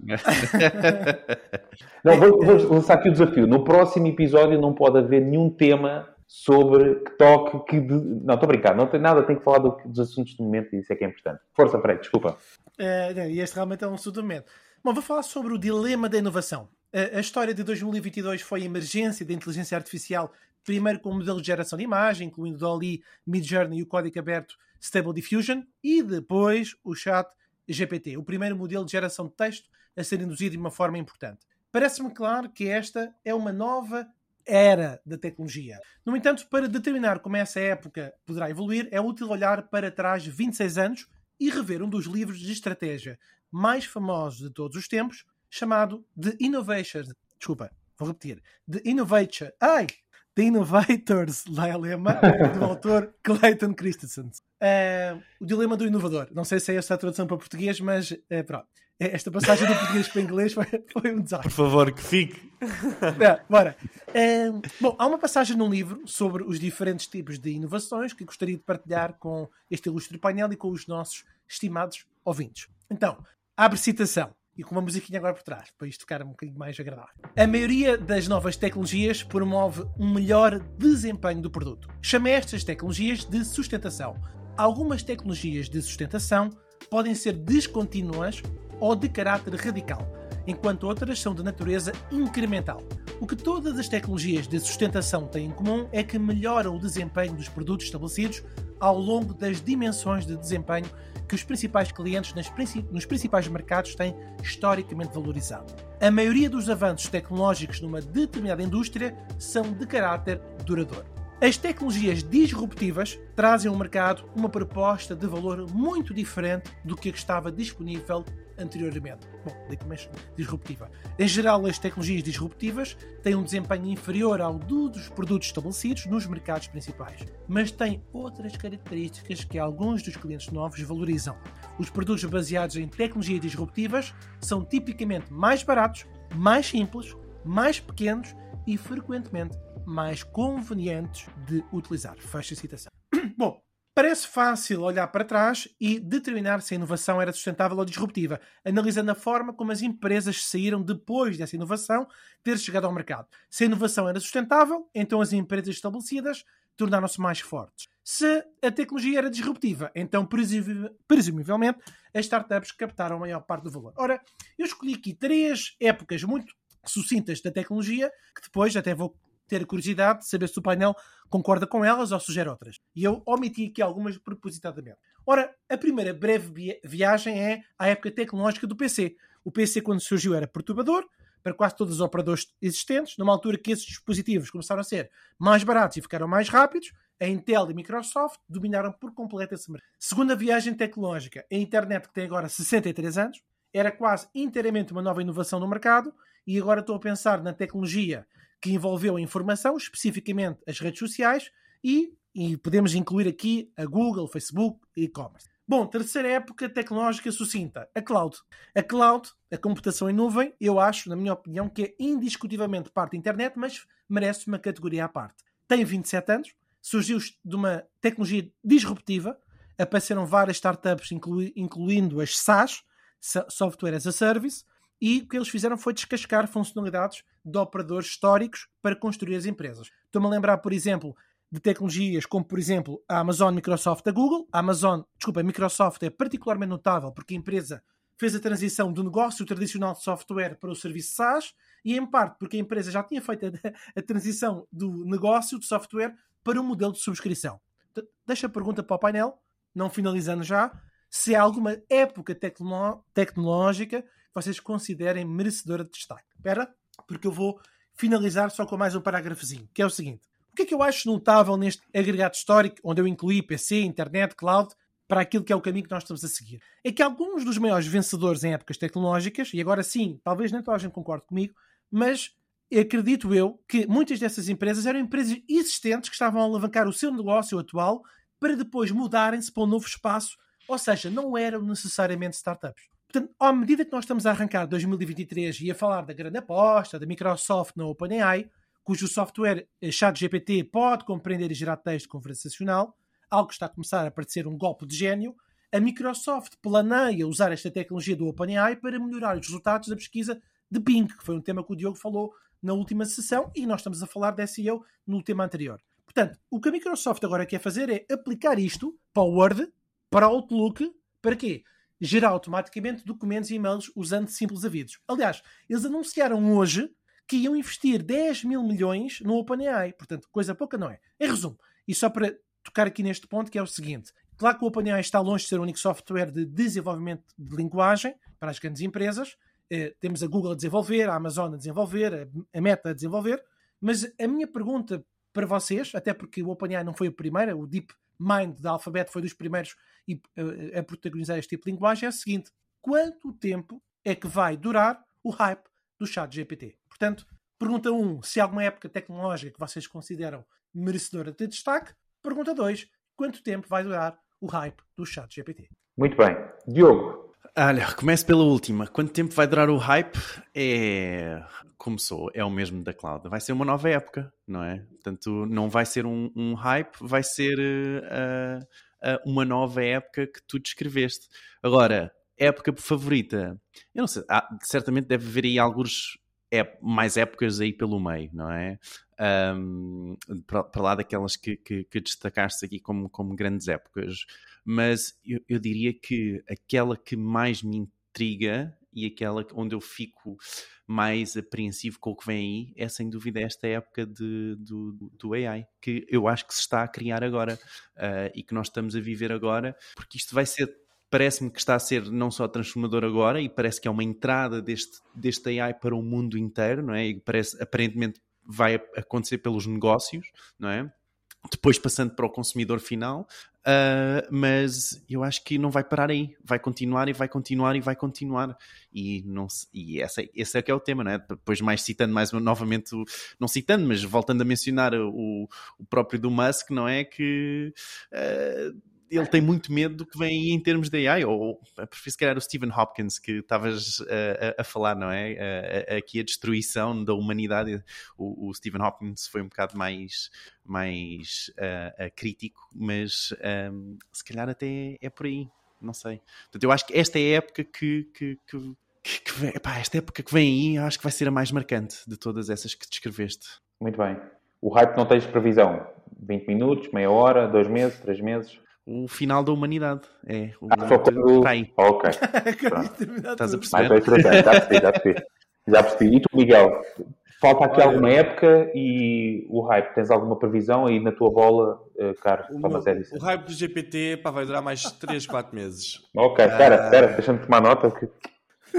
não, vou, vou lançar aqui o desafio. No próximo episódio não pode haver nenhum tema sobre que toque, que. De... Não, estou a brincar, não tem nada, tenho que falar do, dos assuntos do momento e isso é que é importante. Força, Fred, desculpa. É, e este realmente é um assunto do momento. Bom, vou falar sobre o dilema da inovação. A, história de 2022 foi a emergência da inteligência artificial, primeiro com o modelo de geração de imagem, incluindo Dolly, Midjourney e o código aberto Stable Diffusion, e depois o chat GPT, o primeiro modelo de geração de texto a ser induzido de uma forma importante. Parece-me claro que esta é uma nova era da tecnologia. No entanto, para determinar como essa época poderá evoluir, é útil olhar para trás de 26 anos e rever um dos livros de estratégia mais famosos de todos os tempos, chamado The Innovation. Desculpa, vou repetir. The Innovation. Ai! The Innovators Dilemma, do autor Clayton Christensen. Uh, o dilema do inovador. Não sei se é esta a tradução para português, mas uh, pronto. É, esta passagem do português para o inglês foi, foi um desastre. Por favor, que fique. É, bora. É, bom, há uma passagem num livro sobre os diferentes tipos de inovações que gostaria de partilhar com este ilustre painel e com os nossos estimados ouvintes. Então, abre citação. E com uma musiquinha agora por trás, para isto ficar um bocadinho mais agradável. A maioria das novas tecnologias promove um melhor desempenho do produto. Chama estas tecnologias de sustentação. Algumas tecnologias de sustentação podem ser descontínuas ou de caráter radical, enquanto outras são de natureza incremental. O que todas as tecnologias de sustentação têm em comum é que melhoram o desempenho dos produtos estabelecidos ao longo das dimensões de desempenho que os principais clientes nos principais mercados têm historicamente valorizado. A maioria dos avanços tecnológicos numa determinada indústria são de caráter duradouro. As tecnologias disruptivas trazem ao mercado uma proposta de valor muito diferente do que estava disponível anteriormente. Bom, mais disruptiva. Em geral, as tecnologias disruptivas têm um desempenho inferior ao dos produtos estabelecidos nos mercados principais, mas têm outras características que alguns dos clientes novos valorizam. Os produtos baseados em tecnologias disruptivas são tipicamente mais baratos, mais simples, mais pequenos e frequentemente mais convenientes de utilizar. Fecha a citação. Bom, Parece fácil olhar para trás e determinar se a inovação era sustentável ou disruptiva, analisando a forma como as empresas saíram depois dessa inovação ter chegado ao mercado. Se a inovação era sustentável, então as empresas estabelecidas tornaram-se mais fortes. Se a tecnologia era disruptiva, então presumivelmente as startups captaram a maior parte do valor. Ora, eu escolhi aqui três épocas muito sucintas da tecnologia, que depois até vou ter curiosidade de saber se o painel concorda com elas ou sugere outras. E eu omiti aqui algumas propositadamente. Ora, a primeira breve viagem é à época tecnológica do PC. O PC, quando surgiu, era perturbador para quase todos os operadores existentes, numa altura que esses dispositivos começaram a ser mais baratos e ficaram mais rápidos, a Intel e a Microsoft dominaram por completo esse mercado. Segunda viagem tecnológica, a internet, que tem agora 63 anos, era quase inteiramente uma nova inovação no mercado, e agora estou a pensar na tecnologia que envolveu a informação, especificamente as redes sociais, e, e podemos incluir aqui a Google, Facebook e e-commerce. Bom, terceira época tecnológica sucinta, a cloud. A cloud, a computação em nuvem, eu acho, na minha opinião, que é indiscutivelmente parte da internet, mas merece uma categoria à parte. Tem 27 anos, surgiu de uma tecnologia disruptiva, apareceram várias startups, incluindo as SaaS, Software as a Service, e o que eles fizeram foi descascar funcionalidades de operadores históricos para construir as empresas. Estou-me a lembrar, por exemplo, de tecnologias como, por exemplo, a Amazon, Microsoft, a Google. A Amazon, desculpa, a Microsoft é particularmente notável porque a empresa fez a transição do negócio tradicional de software para o serviço SaaS e, em parte, porque a empresa já tinha feito a, a transição do negócio de software para o modelo de subscrição. Deixa a pergunta para o painel, não finalizando já, se há alguma época tecno tecnológica que vocês considerem merecedora de destaque. Espera, porque eu vou finalizar só com mais um parágrafozinho, que é o seguinte. O que é que eu acho notável neste agregado histórico, onde eu incluí PC, internet, cloud, para aquilo que é o caminho que nós estamos a seguir? É que alguns dos maiores vencedores em épocas tecnológicas, e agora sim, talvez nem toda a gente concorde comigo, mas acredito eu que muitas dessas empresas eram empresas existentes que estavam a alavancar o seu negócio atual para depois mudarem-se para um novo espaço, ou seja, não eram necessariamente startups. Portanto, à medida que nós estamos a arrancar 2023 e a falar da grande aposta da Microsoft na OpenAI, cujo software eh, ChatGPT pode compreender e gerar texto conversacional, algo que está a começar a parecer um golpe de gênio, a Microsoft planeia usar esta tecnologia do OpenAI para melhorar os resultados da pesquisa de Bing, que foi um tema que o Diogo falou na última sessão e nós estamos a falar de SEO no tema anterior. Portanto, o que a Microsoft agora quer fazer é aplicar isto para o Word, para o Outlook, para quê? Gerar automaticamente documentos e e-mails usando simples avisos. Aliás, eles anunciaram hoje que iam investir 10 mil milhões no OpenAI. Portanto, coisa pouca não é. Em resumo, e só para tocar aqui neste ponto, que é o seguinte: claro que o OpenAI está longe de ser o único software de desenvolvimento de linguagem para as grandes empresas. Eh, temos a Google a desenvolver, a Amazon a desenvolver, a Meta a desenvolver. Mas a minha pergunta para vocês, até porque o OpenAI não foi o primeiro, o Deep Mind da Alphabet foi dos primeiros a protagonizar este tipo de linguagem, é o seguinte: quanto tempo é que vai durar o hype do chat GPT? Portanto, pergunta 1, um, se há alguma época tecnológica que vocês consideram merecedora de destaque. Pergunta 2, quanto tempo vai durar o hype do chat GPT? Muito bem. Diogo. Olha, começo pela última. Quanto tempo vai durar o hype? É. Começou, é o mesmo da cloud. Vai ser uma nova época, não é? Portanto, não vai ser um, um hype, vai ser uh, uh, uma nova época que tu descreveste. Agora, época favorita? Eu não sei, ah, certamente deve haver aí alguns mais épocas aí pelo meio, não é? Um, para, para, lá daquelas que, que, que, destacaste aqui como, como grandes épocas, mas eu, eu, diria que aquela que mais me intriga e aquela onde eu fico mais apreensivo com o que vem aí é sem dúvida esta época de, do, do AI, que eu acho que se está a criar agora uh, e que nós estamos a viver agora, porque isto vai ser parece-me que está a ser não só transformador agora e parece que é uma entrada deste, deste AI para o mundo inteiro, não é? E parece, aparentemente vai acontecer pelos negócios, não é? Depois passando para o consumidor final, uh, mas eu acho que não vai parar aí, vai continuar e vai continuar e vai continuar. E, não, e essa, esse é que é o tema, não é? Depois, mais citando mais novamente, não citando, mas voltando a mencionar o, o próprio do Musk, não é? Que. Uh, ele tem muito medo do que vem em termos de AI, ou prefiro se calhar o Stephen Hopkins que estavas uh, a, a, falar, não é? Uh, aqui a destruição da humanidade. O, o, Stephen Hopkins foi um bocado mais, mais uh, crítico, mas um, ehm, se calhar até é por aí, não sei. Portanto, eu acho que esta é a época que, que, que que, vem, esta época que vem aí, acho que vai ser a mais marcante de todas essas que descreveste. Muito bem. O hype não tens previsão? 20 minutos, meia hora, dois meses, três meses? O final da humanidade. É, o ah, foi quando... Ok. Estás a perceber? já percebi, já percebi. Já percebi. E tu, Miguel, falta aqui Olha, alguma época e o hype, tens alguma previsão aí na tua bola, uh, Carlos? O, meu, o hype do GPT pá, vai durar mais 3, 4 meses. Ok, espera, uh... espera, deixa-me tomar nota. Que...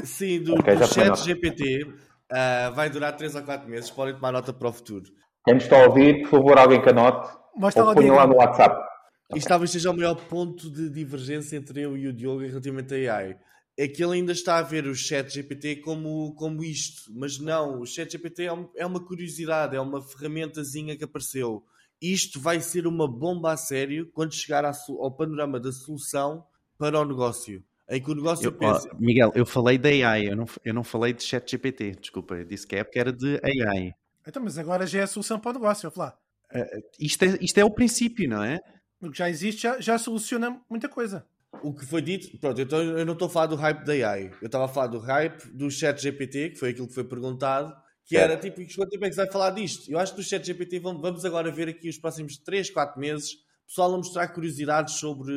Sim, do, okay, do chat GPT uh, ah, vai durar 3 ou 4 meses, podem tomar nota para o futuro. Quem está a ouvir, por favor, alguém que anote, Mostra ou ponha lá no WhatsApp. Okay. Isto talvez seja o maior ponto de divergência entre eu e o Diogo relativamente a AI. É que ele ainda está a ver o chat GPT como, como isto, mas não, o chat GPT é, um, é uma curiosidade, é uma ferramentazinha que apareceu. Isto vai ser uma bomba a sério quando chegar ao panorama da solução para o negócio. Em que o negócio eu, pensa... oh, Miguel, eu falei da AI, eu não, eu não falei de chat GPT, desculpa, eu disse que a época era de AI. Então, mas agora já é a solução para o negócio, vou falar. Uh, isto, é, isto é o princípio, não é? O que já existe já, já soluciona muita coisa. O que foi dito, pronto, então eu não estou a falar do hype da AI, eu estava a falar do hype do chat GPT, que foi aquilo que foi perguntado, que era tipo, quanto tempo é que se vai falar disto? Eu acho que do chat GPT vamos agora ver aqui os próximos 3, 4 meses, pessoal a mostrar curiosidades sobre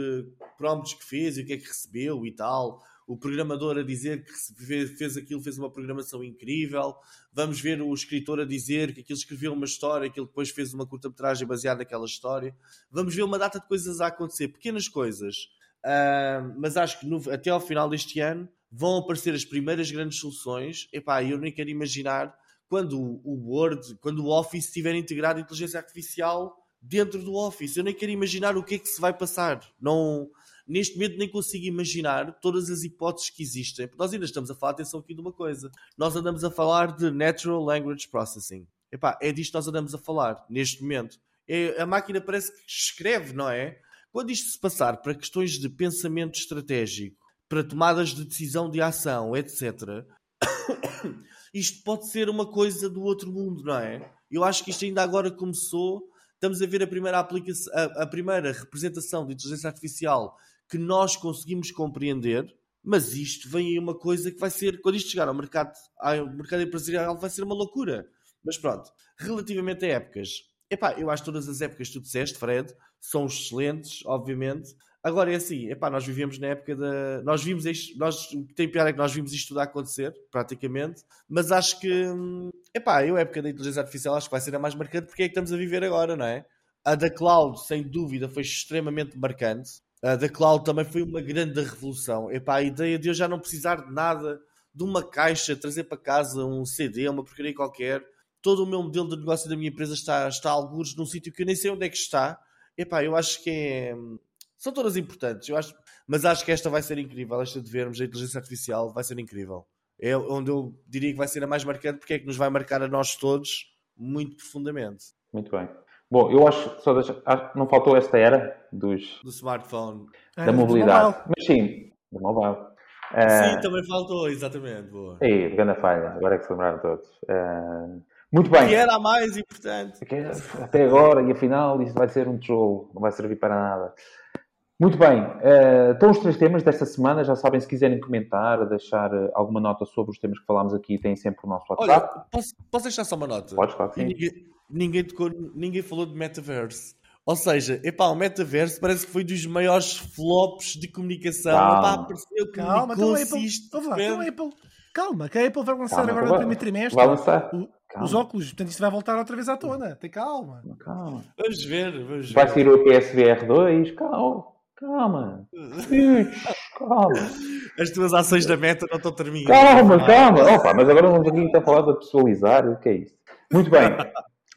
prompts que fez e o que é que recebeu e tal, o programador a dizer que fez aquilo, fez uma programação incrível. Vamos ver o escritor a dizer que aquilo escreveu uma história, que ele depois fez uma curta-metragem baseada naquela história. Vamos ver uma data de coisas a acontecer, pequenas coisas. Uh, mas acho que no, até ao final deste ano vão aparecer as primeiras grandes soluções. Epá, eu nem quero imaginar quando o Word, quando o Office estiver integrado inteligência artificial dentro do Office. Eu nem quero imaginar o que é que se vai passar. Não, neste momento nem consigo imaginar todas as hipóteses que existem. Nós ainda estamos a falar, atenção aqui de uma coisa. Nós andamos a falar de Natural Language Processing. Epá, é disto que nós andamos a falar neste momento. É, a máquina parece que escreve, não é? Quando isto se passar para questões de pensamento estratégico, para tomadas de decisão de ação, etc., isto pode ser uma coisa do outro mundo, não é? Eu acho que isto ainda agora começou. Estamos a ver a primeira, aplicação, a, a primeira representação de inteligência artificial que nós conseguimos compreender, mas isto vem aí uma coisa que vai ser, quando isto chegar ao mercado, ao mercado empresarial, vai ser uma loucura. Mas pronto, relativamente a épocas, epá, eu acho que todas as épocas que tu disseste, Fred, são excelentes, obviamente. Agora é assim, epá, nós vivemos na época da. Nós vimos isto, nós, o que tem pior é que nós vimos isto tudo a acontecer, praticamente, mas acho que, epá, eu, a época da inteligência artificial, acho que vai ser a mais marcante porque é que estamos a viver agora, não é? A da cloud, sem dúvida, foi extremamente marcante. A da cloud também foi uma grande revolução. Epá, a ideia de eu já não precisar de nada, de uma caixa, trazer para casa um CD, uma porcaria qualquer. Todo o meu modelo de negócio da minha empresa está, está a alguns num sítio que eu nem sei onde é que está. Epá, eu acho que é... São todas importantes, eu acho... mas acho que esta vai ser incrível. Esta de vermos a inteligência artificial vai ser incrível. É onde eu diria que vai ser a mais marcante, porque é que nos vai marcar a nós todos muito profundamente. Muito bem. Bom, eu acho que só deixa, não faltou esta era dos, do smartphone, da mobilidade. Mas sim, do mobile. Sim, uh, também faltou, exatamente. Boa. Aí, grande falha, agora é que se lembraram todos. Uh, muito bem. Que era a mais importante. Até agora, e afinal, isso vai ser um troll, não vai servir para nada. Muito bem, uh, estão os três temas desta semana. Já sabem, se quiserem comentar, deixar alguma nota sobre os temas que falámos aqui, têm sempre o nosso WhatsApp. Olha, posso, posso deixar só uma nota? Podes, claro sim. Ninguém, ninguém, tocou, ninguém falou de metaverse. Ou seja, epá, o metaverso parece que foi dos maiores flops de comunicação. Calma, epá, pareceu que calma, então a Apple, então a Apple, calma, que a Apple vai lançar calma, agora no primeiro trimestre. Vai lançar. O, os óculos, portanto isto vai voltar outra vez à tona. Tem calma. Calma. Vamos ver, vamos ver. Vai sair o PSVR 2, calma. Calma. calma. As tuas ações da meta não estão terminadas. Calma, calma. Opa, mas agora vamos aqui a falar de pessoalizar. O que é isso? Muito bem.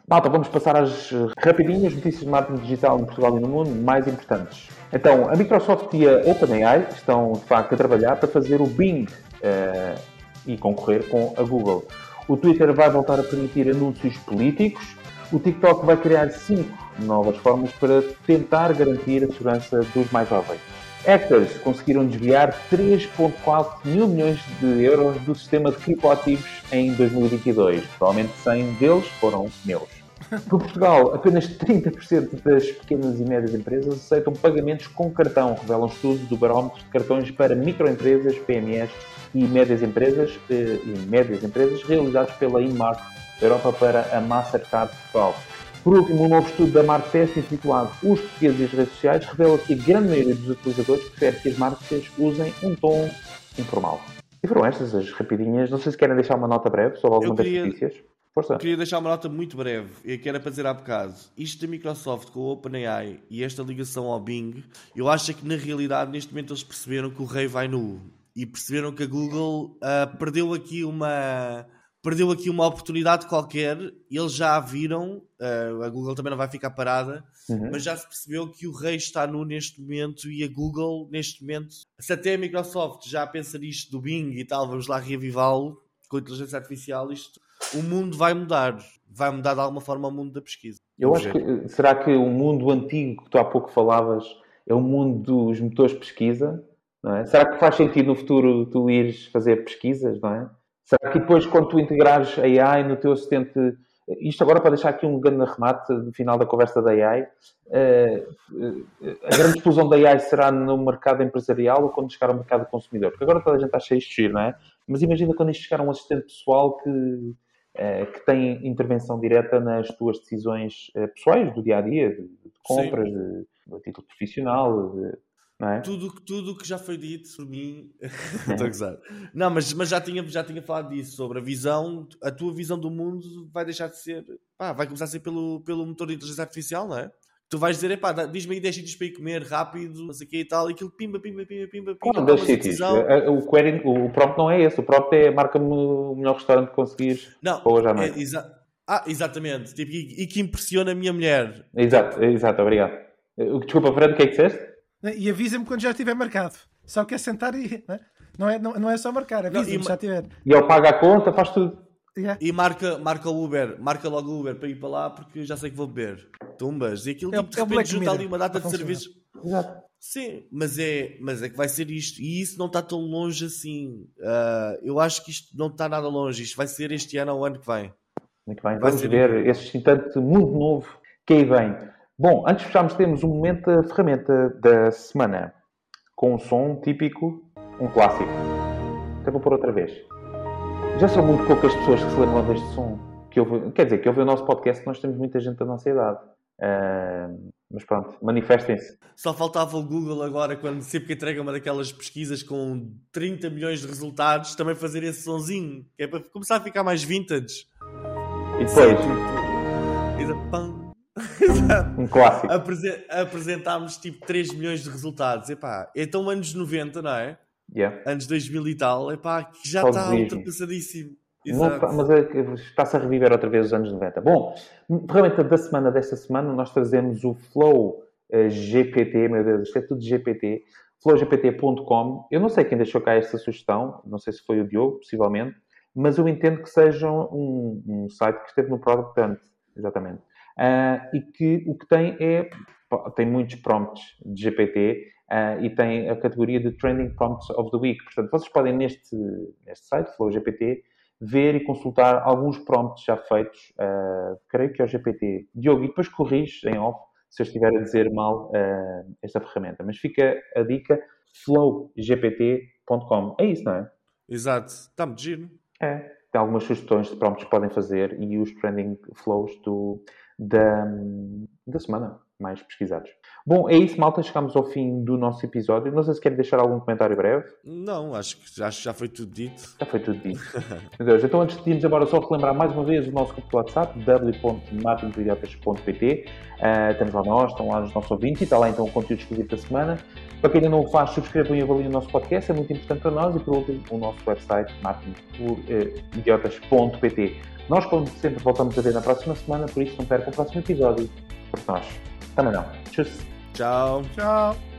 Malta, vamos passar às rapidinhas notícias de marketing digital em Portugal e no mundo mais importantes. Então, a Microsoft e a OpenAI estão, de facto, a trabalhar para fazer o Bing uh, e concorrer com a Google. O Twitter vai voltar a permitir anúncios políticos. O TikTok vai criar cinco novas formas para tentar garantir a segurança dos mais jovens. Hackers conseguiram desviar 3,4 mil milhões de euros do sistema de criptoativos em 2022. Provavelmente 100 deles foram meus. Para Portugal, apenas 30% das pequenas e médias empresas aceitam pagamentos com cartão, revela um estudo do barómetro de cartões para microempresas, PMEs e médias empresas, eh, e médias empresas realizados pela Inmark Europa para a Mastercard Portugal. Por último, um novo estudo da Marktest intitulado Os portugueses e as redes sociais revela que a grande maioria dos utilizadores prefere que as marcas usem um tom informal. E foram estas as rapidinhas. Não sei se querem deixar uma nota breve sobre alguma queria... das notícias. Força. Queria deixar uma nota muito breve, e que era para dizer há bocado. Isto da Microsoft com o OpenAI e esta ligação ao Bing, eu acho que na realidade neste momento eles perceberam que o rei vai nu. E perceberam que a Google uh, perdeu aqui uma perdeu aqui uma oportunidade qualquer, eles já a viram, uh, a Google também não vai ficar parada, uhum. mas já se percebeu que o rei está nu neste momento e a Google neste momento, se até a Microsoft já pensa nisto do Bing e tal, vamos lá reavivá-lo com a inteligência artificial, isto o mundo vai mudar. Vai mudar de alguma forma o mundo da pesquisa. Eu acho que será que o mundo antigo que tu há pouco falavas é o mundo dos motores de pesquisa? Não é? Será que faz sentido no futuro tu ires fazer pesquisas, não é? Será que depois, quando tu integrares AI no teu assistente, isto agora para deixar aqui um grande remate no final da conversa da AI, eh, eh, a grande explosão da AI será no mercado empresarial ou quando chegar ao mercado consumidor? Porque agora toda a gente está cheio de giro, não é? Mas imagina quando isto chegar a um assistente pessoal que eh, que tem intervenção direta nas tuas decisões pessoais do dia a dia, de, compras, de, de, título profissional, de, não é? Tudo tudo que já foi dito por mim, estou a gozar. Não, mas, mas já, tinha, já tinha falado disso, sobre a visão, a tua visão do mundo vai deixar de ser, pá, vai começar a ser pelo, pelo motor de inteligência artificial, não é? tu vais dizer, epá, diz-me aí 10 sítios para ir comer rápido, não sei o que e tal, e aquilo pimba, pimba, pimba, pimba, pimba. Qual 10 sítios? É, é, o, query, o prompt não é esse, o prompt é marca-me o melhor restaurante que conseguires não, hoje à noite. É, exa ah, exatamente, tipo, e, e, que impressiona a minha mulher. Exato, exato, obrigado. Desculpa, Fred, o que é que disseste? E avisa-me quando já estiver marcado. Só quer sentar e. Não é, não, não é só marcar, avisa-me já estiver. E ele paga a conta, faz tudo. Yeah. E marca, marca o Uber, marca logo o Uber para ir para lá porque já sei que vou beber. Tumbas. E aquilo é, tipo, de é repente junta ali uma data de serviços. Exato. Sim, mas é, mas é que vai ser isto. E isso não está tão longe assim. Uh, eu acho que isto não está nada longe. Isto vai ser este ano ou ano que vem. Muito bem, vai vamos ver esse instante muito novo que aí vem. Bom, antes de fecharmos, temos um momento da ferramenta da semana com um som típico, um clássico. Até vou pôr outra vez. Já são muito poucas pessoas que se lembram deste som. Que ouve, quer dizer, que ouve o nosso podcast, nós temos muita gente da nossa idade. Uh, mas pronto, manifestem-se. Só faltava o Google agora, quando sempre que entrega uma daquelas pesquisas com 30 milhões de resultados, também fazer esse sonzinho, que é para começar a ficar mais vintage. E depois? um clássico. Apresen apresentámos tipo 3 milhões de resultados. Epá, então anos 90, não é? Yeah. Anos 2000 e tal, epá, que já está ultrapassadíssimo. Tá, mas é está-se a reviver outra vez os anos 90. Bom, ferramenta da semana desta semana, nós trazemos o Flow uh, GPT, meu Deus, isto é tudo GPT, flowgpt.com. Eu não sei quem deixou cá esta sugestão, não sei se foi o Diogo, possivelmente, mas eu entendo que seja um, um site que esteve no Product Hunt, exatamente. Uh, e que o que tem é tem muitos prompts de GPT uh, e tem a categoria de Trending Prompts of the Week. Portanto, vocês podem neste, neste site, Flow GPT, ver e consultar alguns prompts já feitos, uh, creio que é o GPT. Diogo, e depois corrige em off se eu estiver a dizer mal uh, esta ferramenta. Mas fica a dica flowgpt.com. É isso, não é? Exato. Está muito giro. É. Tem algumas sugestões de prompts que podem fazer e os trending flows do, da, da semana mais pesquisados. Bom, é isso, malta. Chegamos ao fim do nosso episódio. Não sei se querem deixar algum comentário breve. Não, acho que, acho que já foi tudo dito. Já foi tudo dito. Meu Deus, então antes de irmos embora, só relembrar mais uma vez o nosso grupo de WhatsApp, w.marketingidiotas.pt. Uh, eh, temos lá nós, estão lá os nossos ouvintes e está lá então o conteúdo exclusivo da semana. Para quem ainda não o faz, subscrevam e avaliem o nosso podcast, é muito importante para nós. E por último, o nosso website, marketingidiotas.pt. Nós, como sempre, voltamos a ver na próxima semana, por isso não percam o próximo episódio. Porque nós também não. Tchau. Tchau. Tchau.